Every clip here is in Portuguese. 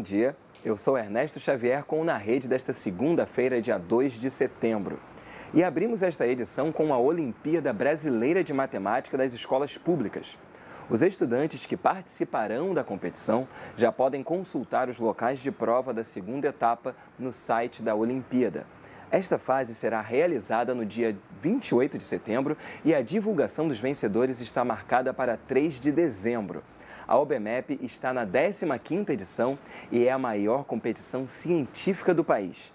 dia. Eu sou Ernesto Xavier com o Na Rede desta segunda-feira, dia 2 de setembro. E abrimos esta edição com a Olimpíada Brasileira de Matemática das Escolas Públicas. Os estudantes que participarão da competição já podem consultar os locais de prova da segunda etapa no site da Olimpíada. Esta fase será realizada no dia 28 de setembro e a divulgação dos vencedores está marcada para 3 de dezembro. A OBMEP está na 15ª edição e é a maior competição científica do país.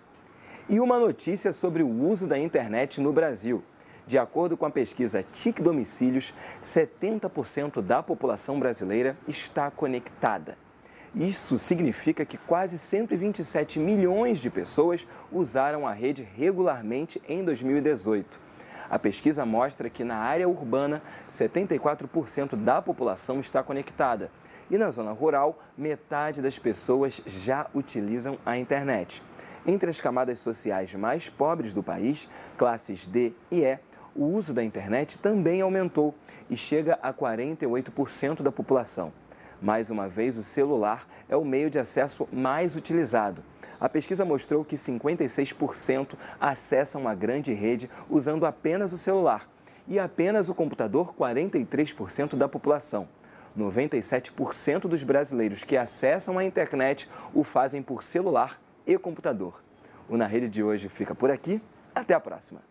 E uma notícia sobre o uso da internet no Brasil. De acordo com a pesquisa TIC Domicílios, 70% da população brasileira está conectada. Isso significa que quase 127 milhões de pessoas usaram a rede regularmente em 2018. A pesquisa mostra que na área urbana, 74% da população está conectada e na zona rural, metade das pessoas já utilizam a internet. Entre as camadas sociais mais pobres do país, classes D e E, o uso da internet também aumentou e chega a 48% da população. Mais uma vez, o celular é o meio de acesso mais utilizado. A pesquisa mostrou que 56% acessam a grande rede usando apenas o celular e apenas o computador 43% da população. 97% dos brasileiros que acessam a internet o fazem por celular e computador. O Na Rede de hoje fica por aqui. Até a próxima.